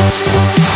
Thank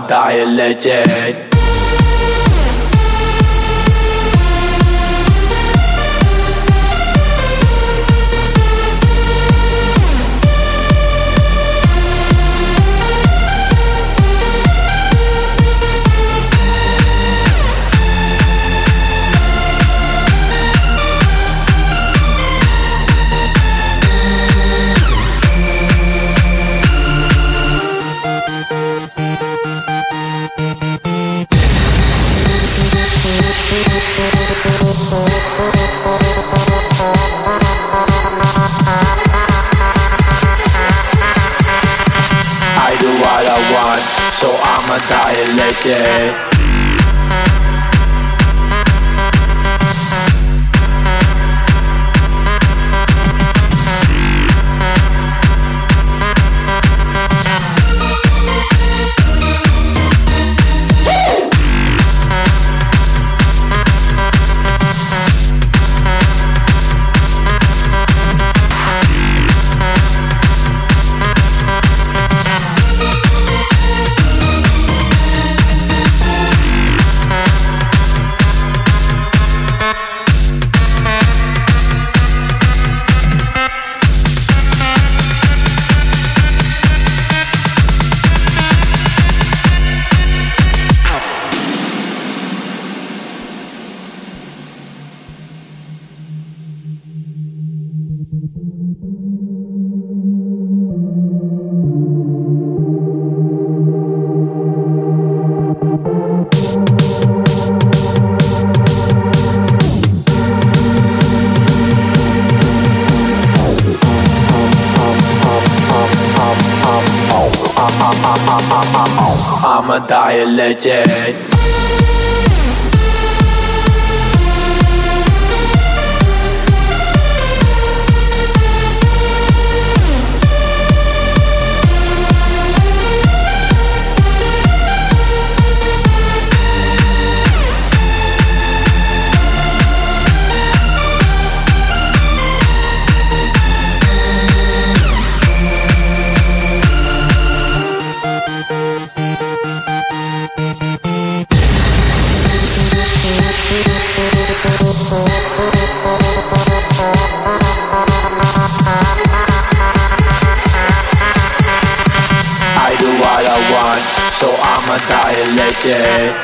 I'm a dying Yeah. Legend I'm a Yeah.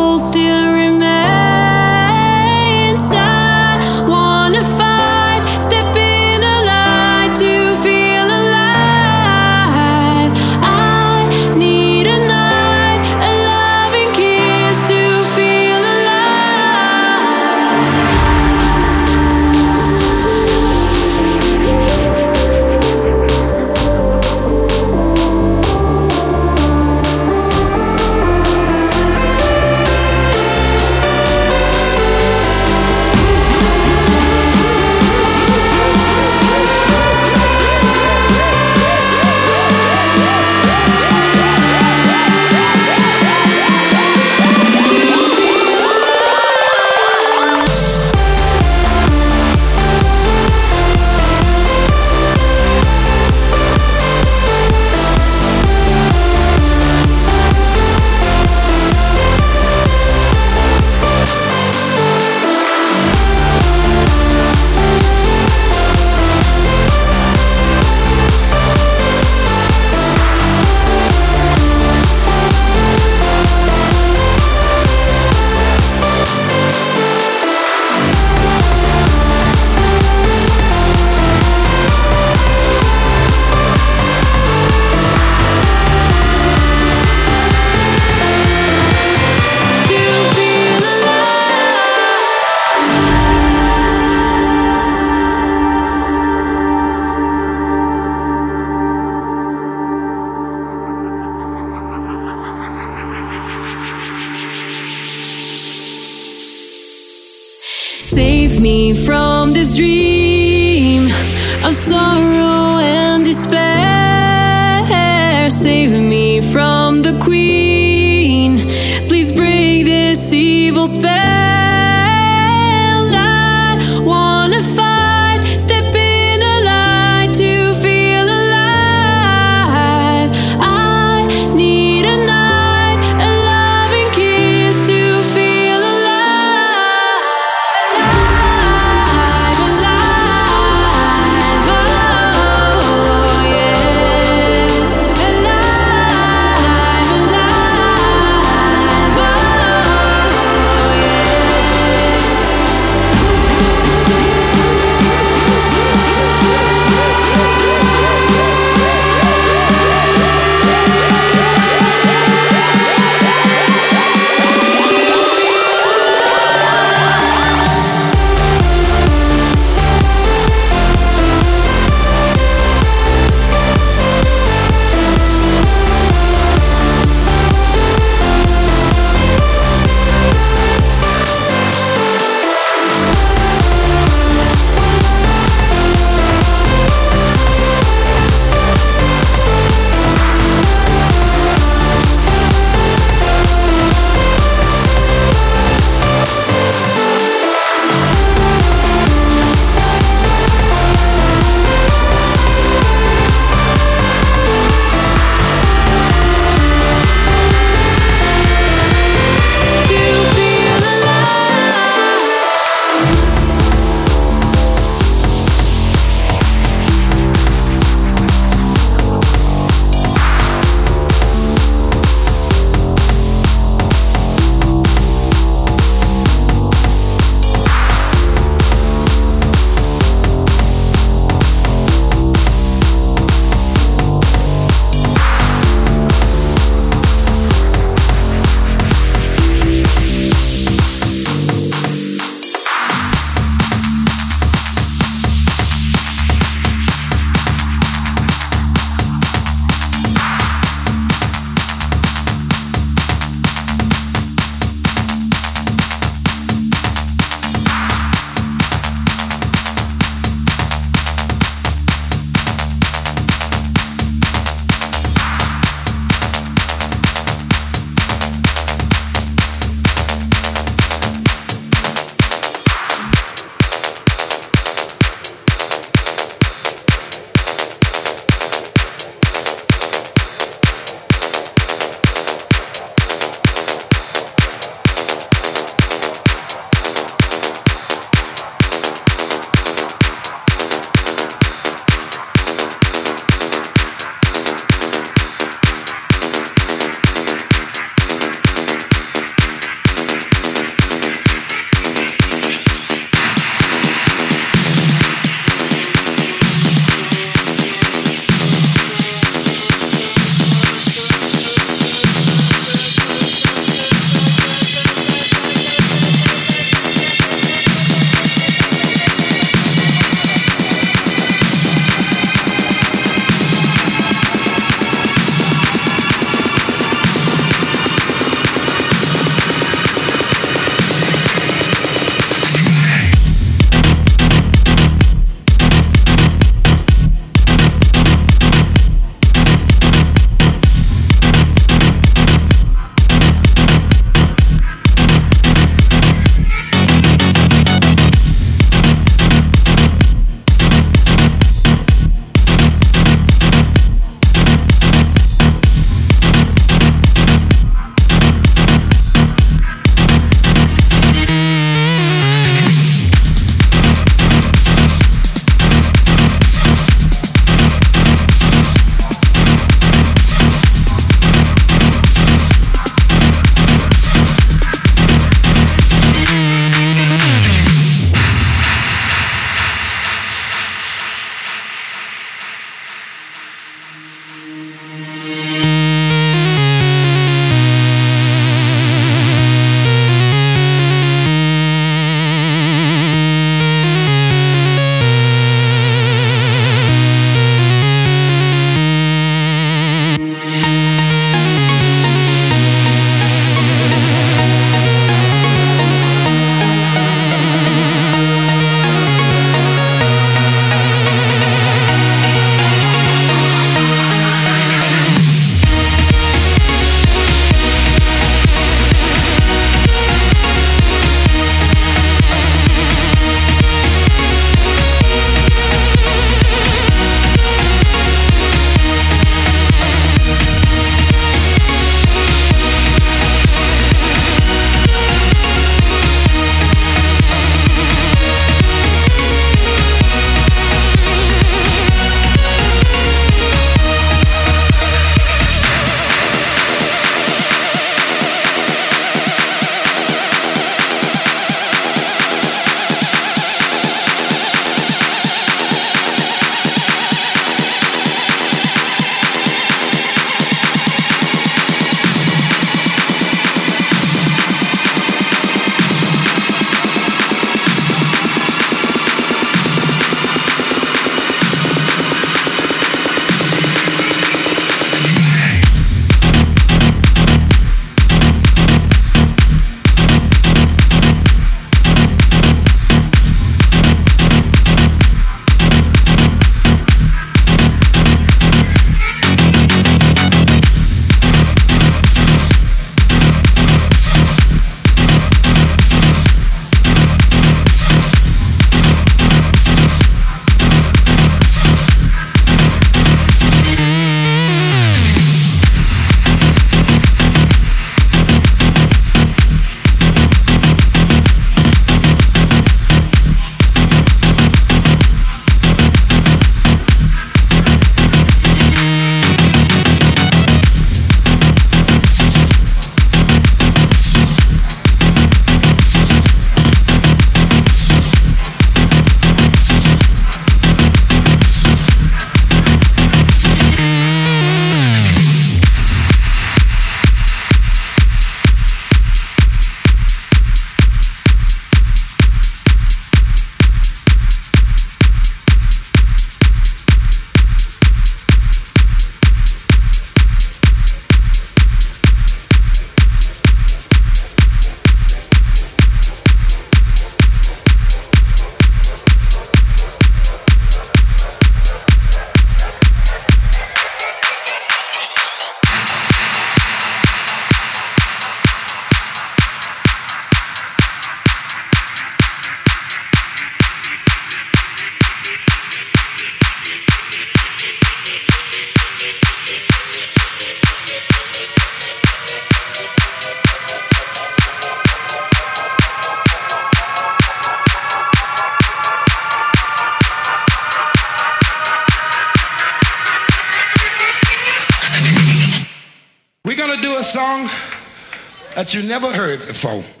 faux.